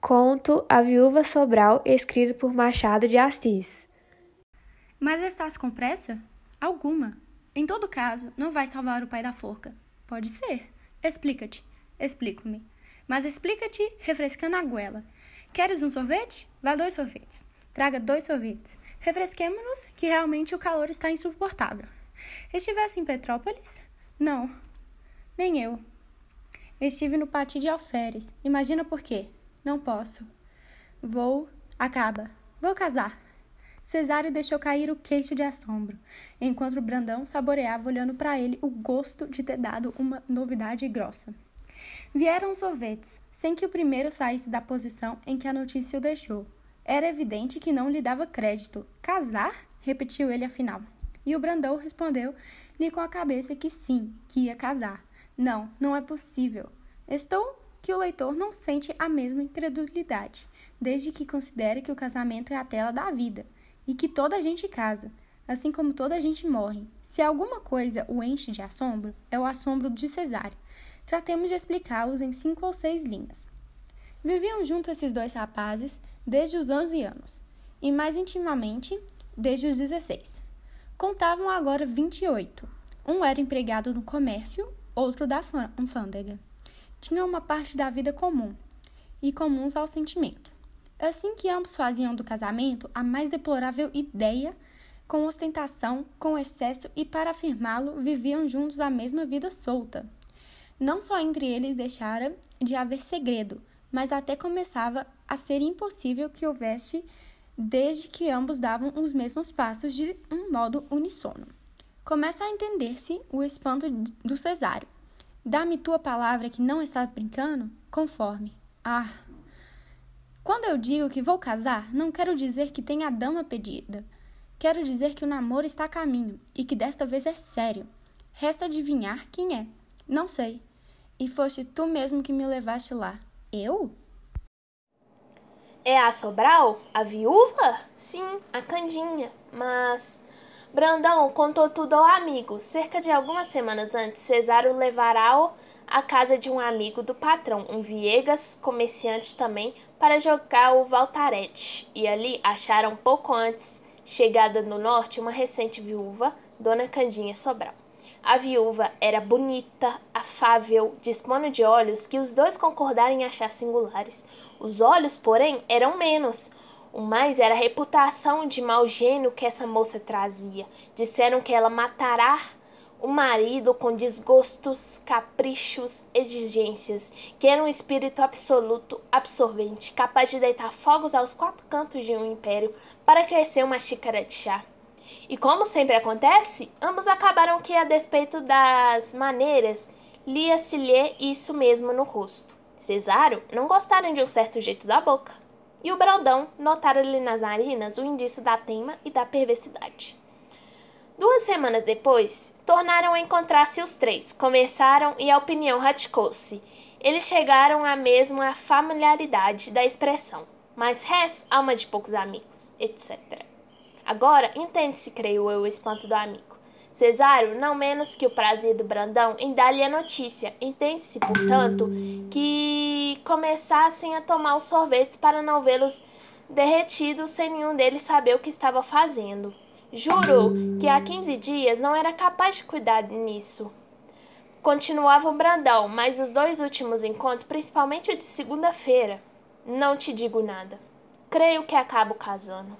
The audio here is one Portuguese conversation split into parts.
Conto A Viúva Sobral, escrito por Machado de Assis. Mas estás com pressa? Alguma. Em todo caso, não vai salvar o pai da forca. Pode ser. Explica-te. Explico-me. Mas explica-te refrescando a goela. Queres um sorvete? Vá dois sorvetes. Traga dois sorvetes. Refresquemo-nos, que realmente o calor está insuportável. Estivesse em Petrópolis? Não. Nem eu. Estive no pátio de Alferes. Imagina por quê. Não posso. Vou. Acaba. Vou casar. Cesário deixou cair o queixo de assombro, enquanto Brandão saboreava olhando para ele o gosto de ter dado uma novidade grossa. Vieram sorvetes, sem que o primeiro saísse da posição em que a notícia o deixou. Era evidente que não lhe dava crédito. Casar? repetiu ele afinal. E o Brandão respondeu-lhe com a cabeça que sim, que ia casar. Não, não é possível. Estou que o leitor não sente a mesma incredulidade, desde que considere que o casamento é a tela da vida e que toda a gente casa, assim como toda a gente morre. Se alguma coisa o enche de assombro, é o assombro de Cesário. Tratemos de explicá-los em cinco ou seis linhas. Viviam juntos esses dois rapazes desde os 11 anos, e mais intimamente desde os 16. Contavam agora 28. Um era empregado no comércio outro da alfândega. Tinham uma parte da vida comum e comuns ao sentimento. Assim que ambos faziam do casamento a mais deplorável ideia, com ostentação, com excesso e para afirmá-lo, viviam juntos a mesma vida solta. Não só entre eles deixara de haver segredo, mas até começava a ser impossível que houvesse desde que ambos davam os mesmos passos de um modo unissono. Começa a entender-se o espanto do Cesário. Dá-me tua palavra que não estás brincando? Conforme. Ah! Quando eu digo que vou casar, não quero dizer que tenha a dama pedida. Quero dizer que o namoro está a caminho e que desta vez é sério. Resta adivinhar quem é. Não sei. E foste tu mesmo que me levaste lá. Eu? É a Sobral? A viúva? Sim, a Candinha. Mas Brandão contou tudo ao amigo. Cerca de algumas semanas antes, Cesário levará-o à casa de um amigo do patrão, um Viegas, comerciante também, para jogar o Valtarete. E ali acharam pouco antes, chegada no norte, uma recente viúva, Dona Candinha Sobral. A viúva era bonita, afável, dispondo de olhos que os dois concordaram em achar singulares. Os olhos, porém, eram menos o mais era a reputação de mau gênio que essa moça trazia. Disseram que ela matará o marido com desgostos, caprichos, exigências, que era um espírito absoluto, absorvente, capaz de deitar fogos aos quatro cantos de um império para crescer uma xícara de chá. E como sempre acontece, ambos acabaram que, a despeito das maneiras, lia-se-lhe isso mesmo no rosto. Cesário não gostaram de um certo jeito da boca e o Brandão notara-lhe nas narinas o indício da teima e da perversidade. Duas semanas depois, tornaram a encontrar-se os três, conversaram e a opinião radicou-se. Eles chegaram à mesma familiaridade da expressão, mas res, alma de poucos amigos, etc. Agora entende-se, creio eu, o espanto do amigo. Cesário, não menos que o prazer do Brandão em dar-lhe a notícia. Entende-se, portanto, que começassem a tomar os sorvetes para não vê-los derretidos sem nenhum deles saber o que estava fazendo. Juro que há quinze dias não era capaz de cuidar nisso. Continuava o Brandão, mas os dois últimos encontros, principalmente o de segunda-feira, não te digo nada. Creio que acabo casando.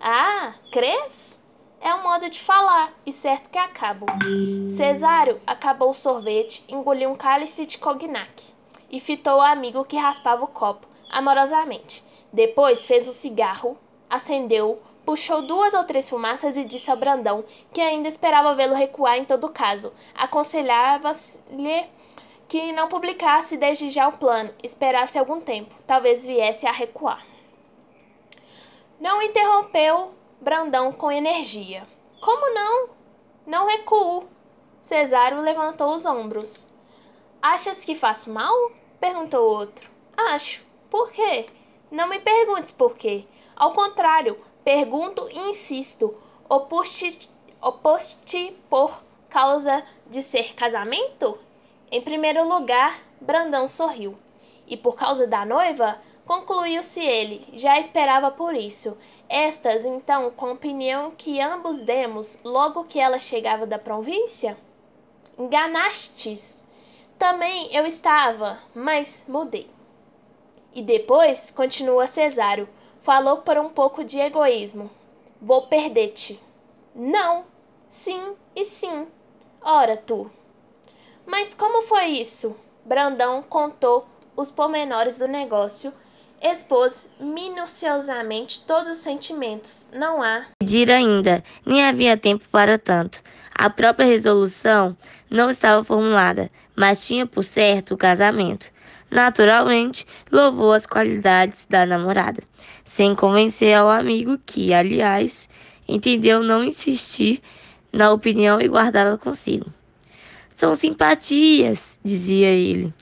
Ah, crês? É um modo de falar, e certo que acabo. Cesário acabou o sorvete, engoliu um cálice de cognac e fitou o amigo que raspava o copo, amorosamente. Depois fez o cigarro, acendeu, puxou duas ou três fumaças e disse ao Brandão, que ainda esperava vê-lo recuar em todo caso. Aconselhava-lhe que não publicasse desde já o plano, esperasse algum tempo, talvez viesse a recuar. Não interrompeu Brandão com energia. Como não? Não recuo. Cesário levantou os ombros. Achas que faço mal? Perguntou o outro. Acho. Por quê? Não me perguntes por quê. Ao contrário, pergunto e insisto. Oposte, oposte por causa de ser casamento? Em primeiro lugar, Brandão sorriu. E por causa da noiva? Concluiu-se ele, já esperava por isso. Estas, então, com a opinião que ambos demos logo que ela chegava da província? Enganastes. Também eu estava, mas mudei. E depois, continua Cesário, falou por um pouco de egoísmo. Vou perder-te. Não, sim e sim. Ora, tu. Mas como foi isso? Brandão contou os pormenores do negócio expôs minuciosamente todos os sentimentos. Não há. Pedir ainda, nem havia tempo para tanto. A própria resolução não estava formulada, mas tinha por certo o casamento. Naturalmente, louvou as qualidades da namorada, sem convencer ao amigo que, aliás, entendeu não insistir na opinião e guardá-la consigo. São simpatias, dizia ele.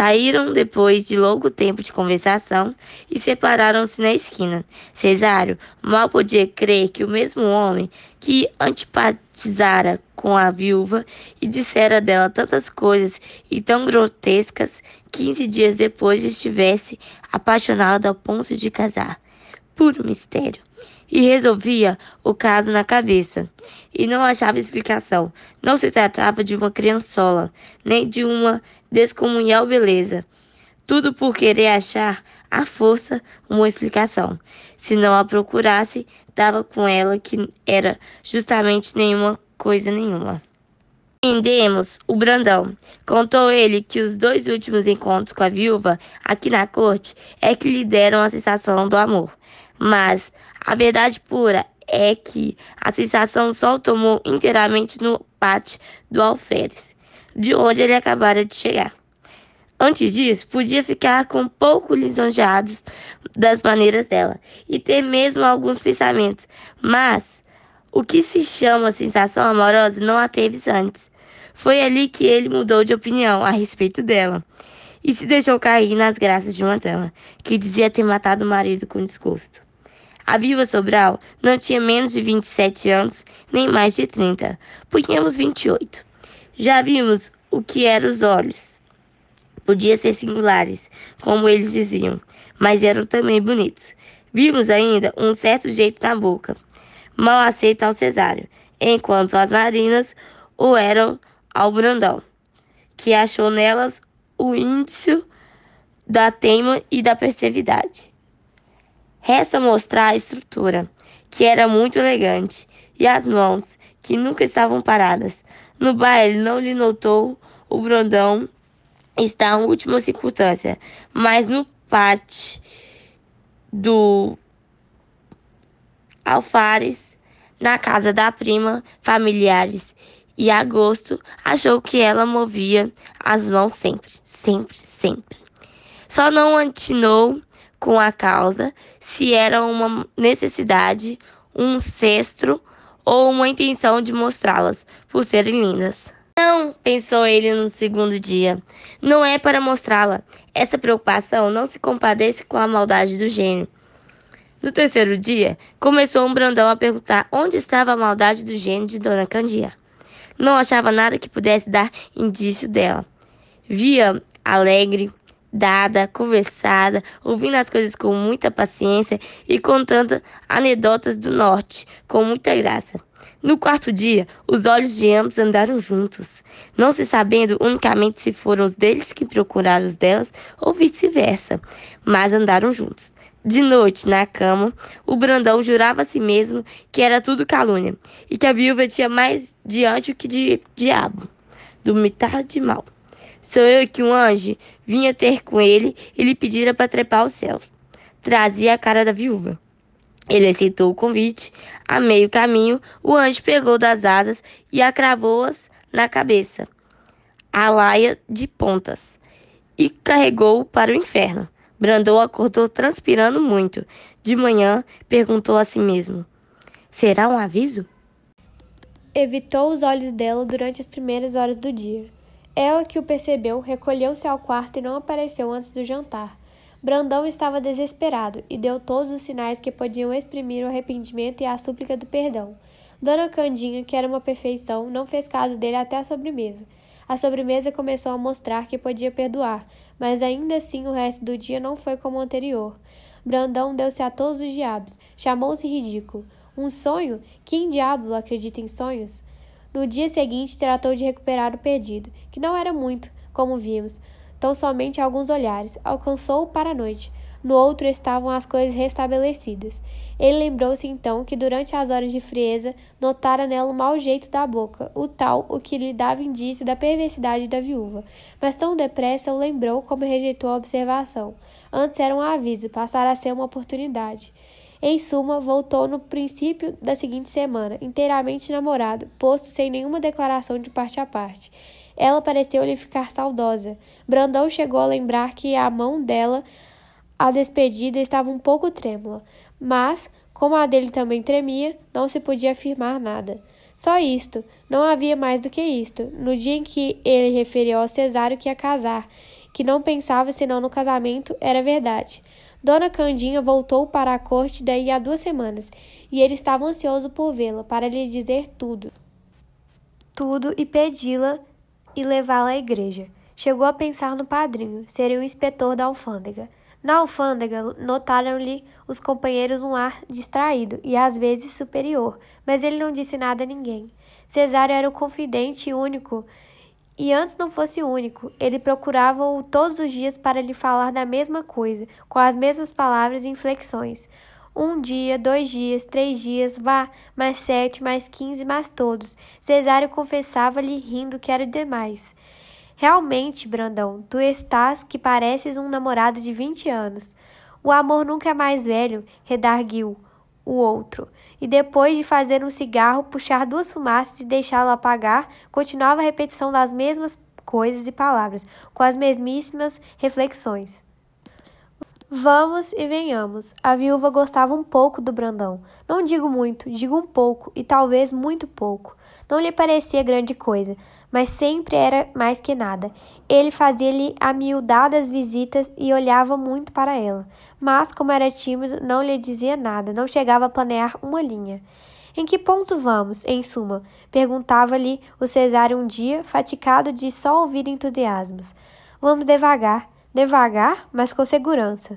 Saíram depois de longo tempo de conversação e separaram-se na esquina. Cesário mal podia crer que o mesmo homem que antipatizara com a viúva e dissera dela tantas coisas e tão grotescas, quinze dias depois estivesse apaixonado ao ponto de casar. Puro mistério e resolvia o caso na cabeça. E não achava explicação. Não se tratava de uma criançola, nem de uma descomunhal beleza. Tudo por querer achar à força uma explicação. Se não a procurasse, dava com ela que era justamente nenhuma coisa nenhuma. Entendemos o Brandão. Contou ele que os dois últimos encontros com a viúva aqui na corte é que lhe deram a sensação do amor. Mas a verdade pura é que a sensação só o tomou inteiramente no pátio do alferes, de onde ele acabara de chegar. Antes disso, podia ficar com pouco lisonjeados das maneiras dela e ter mesmo alguns pensamentos, mas o que se chama sensação amorosa não a teve antes. Foi ali que ele mudou de opinião a respeito dela e se deixou cair nas graças de uma dama que dizia ter matado o marido com desgosto. A viúva Sobral não tinha menos de 27 anos, nem mais de 30. Punhamos 28. Já vimos o que eram os olhos. Podia ser singulares, como eles diziam, mas eram também bonitos. Vimos ainda um certo jeito na boca, mal aceito ao cesário, enquanto as marinas o eram ao Brandão, que achou nelas o índice da teima e da perseveridade. Resta mostrar a estrutura, que era muito elegante, e as mãos, que nunca estavam paradas. No baile não lhe notou o Brandão está em última circunstância, mas no pátio do Alfares, na casa da prima, familiares, e agosto achou que ela movia as mãos sempre, sempre, sempre. Só não atinou com a causa, se era uma necessidade, um cestro ou uma intenção de mostrá-las por serem lindas. Não, pensou ele no segundo dia, não é para mostrá-la. Essa preocupação não se compadece com a maldade do gênio. No terceiro dia, começou um Brandão a perguntar onde estava a maldade do gênio de Dona Candia. Não achava nada que pudesse dar indício dela. Via alegre, dada, conversada, ouvindo as coisas com muita paciência e contando anedotas do norte com muita graça. No quarto dia, os olhos de ambos andaram juntos, não se sabendo unicamente se foram os deles que procuraram os delas ou vice-versa, mas andaram juntos. De noite, na cama, o Brandão jurava a si mesmo que era tudo calúnia e que a viúva tinha mais diante que de diabo, do mitad de mal. Sou eu que um anjo vinha ter com ele e lhe pedira para trepar aos céus. Trazia a cara da viúva. Ele aceitou o convite. A meio caminho, o anjo pegou das asas e acravou-as na cabeça, a laia de pontas, e carregou-o para o inferno. Brandão acordou transpirando muito. De manhã, perguntou a si mesmo: Será um aviso? Evitou os olhos dela durante as primeiras horas do dia. Ela, que o percebeu, recolheu-se ao quarto e não apareceu antes do jantar. Brandão estava desesperado e deu todos os sinais que podiam exprimir o arrependimento e a súplica do perdão. Dona Candinha, que era uma perfeição, não fez caso dele até a sobremesa. A sobremesa começou a mostrar que podia perdoar, mas ainda assim o resto do dia não foi como o anterior. Brandão deu-se a todos os diabos, chamou-se ridículo. Um sonho? Quem diabo acredita em sonhos? No dia seguinte, tratou de recuperar o perdido, que não era muito, como vimos, tão somente alguns olhares. Alcançou-o para a noite. No outro estavam as coisas restabelecidas. Ele lembrou-se então que durante as horas de frieza notara nela o mau jeito da boca, o tal o que lhe dava indício da perversidade da viúva. Mas tão depressa o lembrou como rejeitou a observação. Antes era um aviso, passara a ser uma oportunidade. Em suma, voltou no princípio da seguinte semana, inteiramente namorado, posto sem nenhuma declaração de parte a parte. Ela pareceu-lhe ficar saudosa. Brandão chegou a lembrar que a mão dela a despedida estava um pouco trêmula, mas, como a dele também tremia, não se podia afirmar nada. Só isto, não havia mais do que isto. No dia em que ele referiu ao Cesário que ia casar, que não pensava senão no casamento, era verdade. Dona Candinha voltou para a corte daí a duas semanas, e ele estava ansioso por vê-la, para lhe dizer tudo. Tudo e pedi-la e levá-la à igreja. Chegou a pensar no padrinho, seria o inspetor da alfândega. Na alfândega, notaram-lhe os companheiros um ar distraído e às vezes superior, mas ele não disse nada a ninguém. Cesário era o confidente único, e antes não fosse único, ele procurava-o todos os dias para lhe falar da mesma coisa, com as mesmas palavras e inflexões. Um dia, dois dias, três dias, vá, mais sete, mais quinze, mais todos. Cesário confessava-lhe rindo que era demais. Realmente, Brandão, tu estás que pareces um namorado de vinte anos. O amor nunca é mais velho, redarguiu o outro. E depois de fazer um cigarro, puxar duas fumaças e deixá-lo apagar, continuava a repetição das mesmas coisas e palavras, com as mesmíssimas reflexões. Vamos e venhamos. A viúva gostava um pouco do Brandão. Não digo muito, digo um pouco, e talvez muito pouco. Não lhe parecia grande coisa, mas sempre era mais que nada. Ele fazia-lhe amiudadas visitas e olhava muito para ela, mas, como era tímido, não lhe dizia nada, não chegava a planear uma linha. Em que ponto vamos, em suma? perguntava-lhe o Cesário um dia, fatigado de só ouvir entusiasmos. Vamos devagar, devagar, mas com segurança.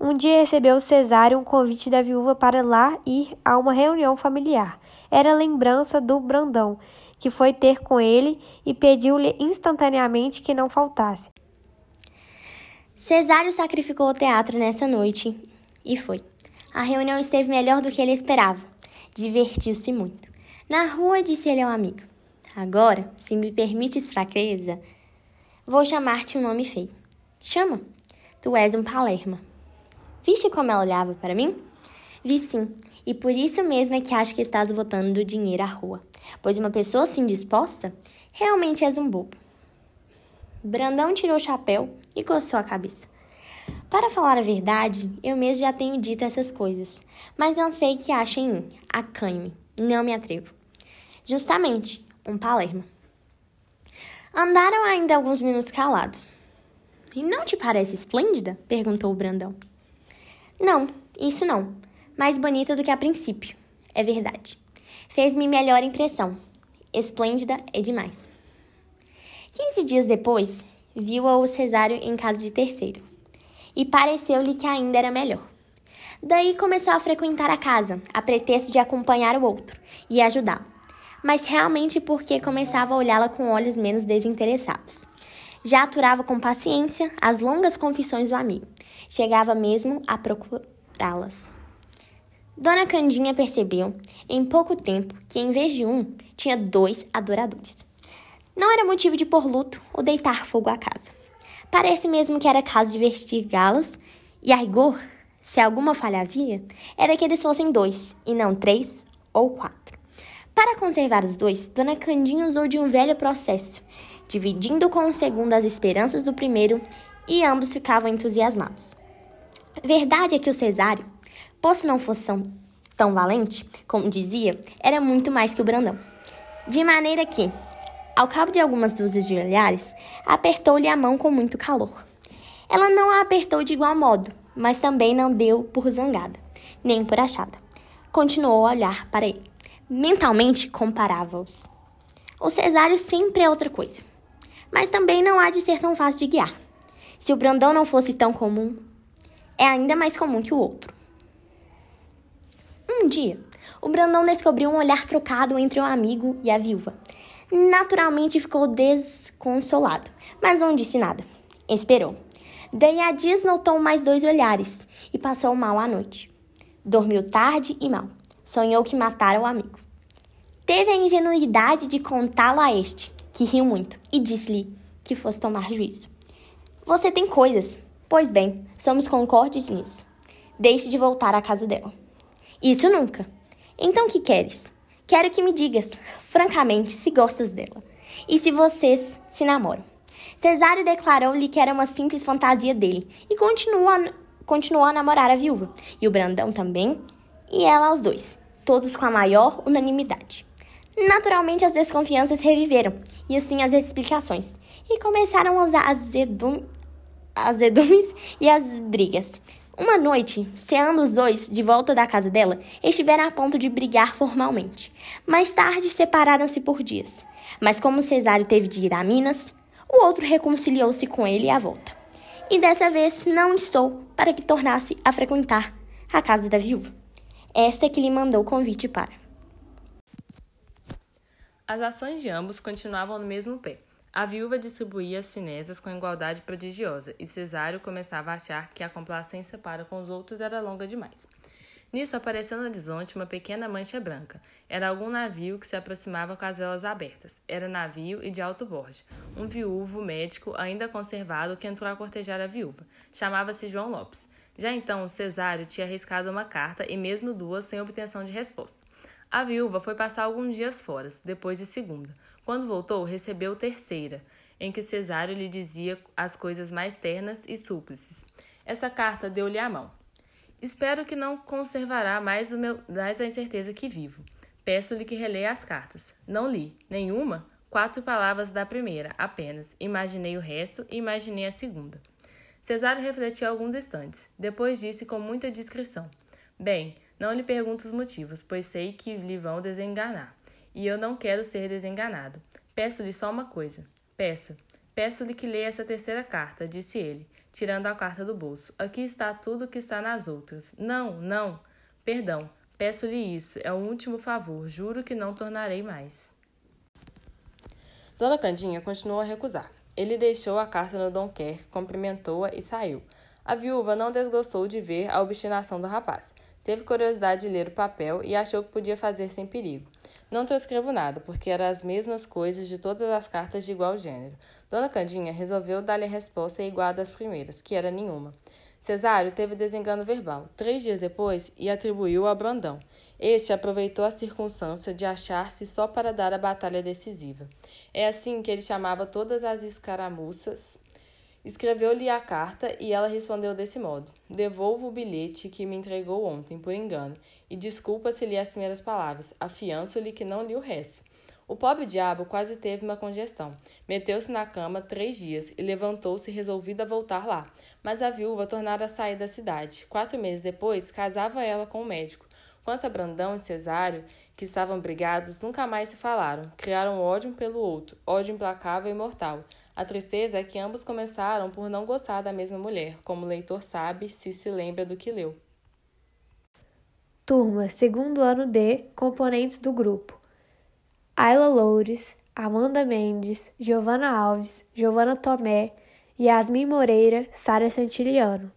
Um dia recebeu o Cesário um convite da viúva para lá ir a uma reunião familiar. Era lembrança do Brandão, que foi ter com ele e pediu-lhe instantaneamente que não faltasse. Cesário sacrificou o teatro nessa noite e foi. A reunião esteve melhor do que ele esperava. Divertiu-se muito. Na rua, disse ele ao amigo: Agora, se me permites fraqueza, vou chamar-te um nome feio. Chama. Tu és um Palerma. Viste como ela olhava para mim? Vi sim, e por isso mesmo é que acho que estás botando do dinheiro à rua pois uma pessoa assim disposta realmente és um bobo. Brandão tirou o chapéu e coçou a cabeça. Para falar a verdade, eu mesmo já tenho dito essas coisas, mas não sei que acha em mim, acanhe-me, não me atrevo. Justamente, um Palermo. Andaram ainda alguns minutos calados. E não te parece esplêndida? perguntou o Brandão. Não, isso não. Mais bonita do que a princípio. É verdade. Fez-me melhor impressão. Esplêndida é demais. Quinze dias depois, viu-a o Cesário em casa de terceiro. E pareceu-lhe que ainda era melhor. Daí começou a frequentar a casa, a pretexto de acompanhar o outro e ajudá-lo, mas realmente porque começava a olhá-la com olhos menos desinteressados. Já aturava com paciência as longas confissões do amigo, chegava mesmo a procurá-las. Dona Candinha percebeu, em pouco tempo, que em vez de um, tinha dois adoradores. Não era motivo de pôr luto ou deitar fogo à casa. Parece mesmo que era caso de vestir galas, e a rigor, se alguma falha havia, era que eles fossem dois, e não três ou quatro. Para conservar os dois, Dona Candinha usou de um velho processo, dividindo com o segundo as esperanças do primeiro, e ambos ficavam entusiasmados. Verdade é que o Cesário, Posto não fosse tão valente, como dizia, era muito mais que o Brandão. De maneira que, ao cabo de algumas dúzias de olhares, apertou-lhe a mão com muito calor. Ela não a apertou de igual modo, mas também não deu por zangada, nem por achada. Continuou a olhar para ele. Mentalmente comparava-os. O Cesário sempre é outra coisa. mas também não há de ser tão fácil de guiar. Se o Brandão não fosse tão comum, é ainda mais comum que o outro. Um dia, o Brandão descobriu um olhar trocado entre o amigo e a viúva. Naturalmente ficou desconsolado, mas não disse nada. Esperou. Daí a dias notou mais dois olhares e passou mal a noite. Dormiu tarde e mal. Sonhou que matara o amigo. Teve a ingenuidade de contá-lo a este, que riu muito, e disse-lhe que fosse tomar juízo. Você tem coisas. Pois bem, somos concordes nisso. Deixe de voltar à casa dela. Isso nunca. Então que queres? Quero que me digas, francamente, se gostas dela e se vocês se namoram. Cesário declarou-lhe que era uma simples fantasia dele e continuou a, continuou a namorar a viúva, e o Brandão também, e ela aos dois, todos com a maior unanimidade. Naturalmente, as desconfianças reviveram, e assim as explicações, e começaram azedum, azedumes e as brigas. Uma noite, ceando os dois de volta da casa dela, estiveram a ponto de brigar formalmente. Mais tarde, separaram-se por dias. Mas como Cesário teve de ir a Minas, o outro reconciliou-se com ele à volta. E dessa vez não estou para que tornasse a frequentar a casa da viúva. Esta é que lhe mandou o convite para. As ações de ambos continuavam no mesmo pé. A viúva distribuía as finezas com igualdade prodigiosa, e Cesário começava a achar que a complacência para com os outros era longa demais. Nisso apareceu no horizonte uma pequena mancha branca. Era algum navio que se aproximava com as velas abertas. Era navio e de alto borde. Um viúvo médico ainda conservado que entrou a cortejar a viúva. Chamava-se João Lopes. Já então, Cesário tinha arriscado uma carta e mesmo duas sem obtenção de resposta. A viúva foi passar alguns dias fora, depois de segunda. Quando voltou, recebeu terceira, em que Cesário lhe dizia as coisas mais ternas e súplices. Essa carta deu-lhe a mão. Espero que não conservará mais, meu, mais a incerteza que vivo. Peço-lhe que releia as cartas. Não li. Nenhuma? Quatro palavras da primeira, apenas. Imaginei o resto e imaginei a segunda. Cesário refletiu alguns instantes. Depois disse com muita discrição. Bem, não lhe pergunto os motivos, pois sei que lhe vão desenganar e eu não quero ser desenganado. Peço-lhe só uma coisa. Peça. Peço-lhe que leia essa terceira carta, disse ele, tirando a carta do bolso. Aqui está tudo o que está nas outras. Não, não. Perdão. Peço-lhe isso. É o último favor. Juro que não tornarei mais. Dona Candinha continuou a recusar. Ele deixou a carta no Donquer, cumprimentou-a e saiu. A viúva não desgostou de ver a obstinação do rapaz. Teve curiosidade de ler o papel e achou que podia fazer sem perigo. Não transcrevo nada, porque eram as mesmas coisas de todas as cartas de igual gênero. Dona Candinha resolveu dar-lhe a resposta igual à das primeiras, que era nenhuma. Cesário teve desengano verbal, três dias depois, e atribuiu a Brandão. Este aproveitou a circunstância de achar-se só para dar a batalha decisiva. É assim que ele chamava todas as escaramuças Escreveu-lhe a carta e ela respondeu desse modo: Devolvo o bilhete que me entregou ontem, por engano, e desculpa se li as primeiras palavras. Afianço-lhe que não li o resto. O pobre diabo quase teve uma congestão. Meteu-se na cama três dias e levantou-se resolvido a voltar lá. Mas a viúva tornara a sair da cidade. Quatro meses depois, casava ela com o médico. Quanto a Brandão e Cesário, que estavam brigados, nunca mais se falaram. Criaram ódio um pelo outro, ódio implacável e mortal. A tristeza é que ambos começaram por não gostar da mesma mulher, como o leitor sabe se se lembra do que leu. Turma, segundo ano D, componentes do grupo: Ayla Loures, Amanda Mendes, Giovana Alves, Giovana Tomé, Yasmin Moreira, Sara Santiliano.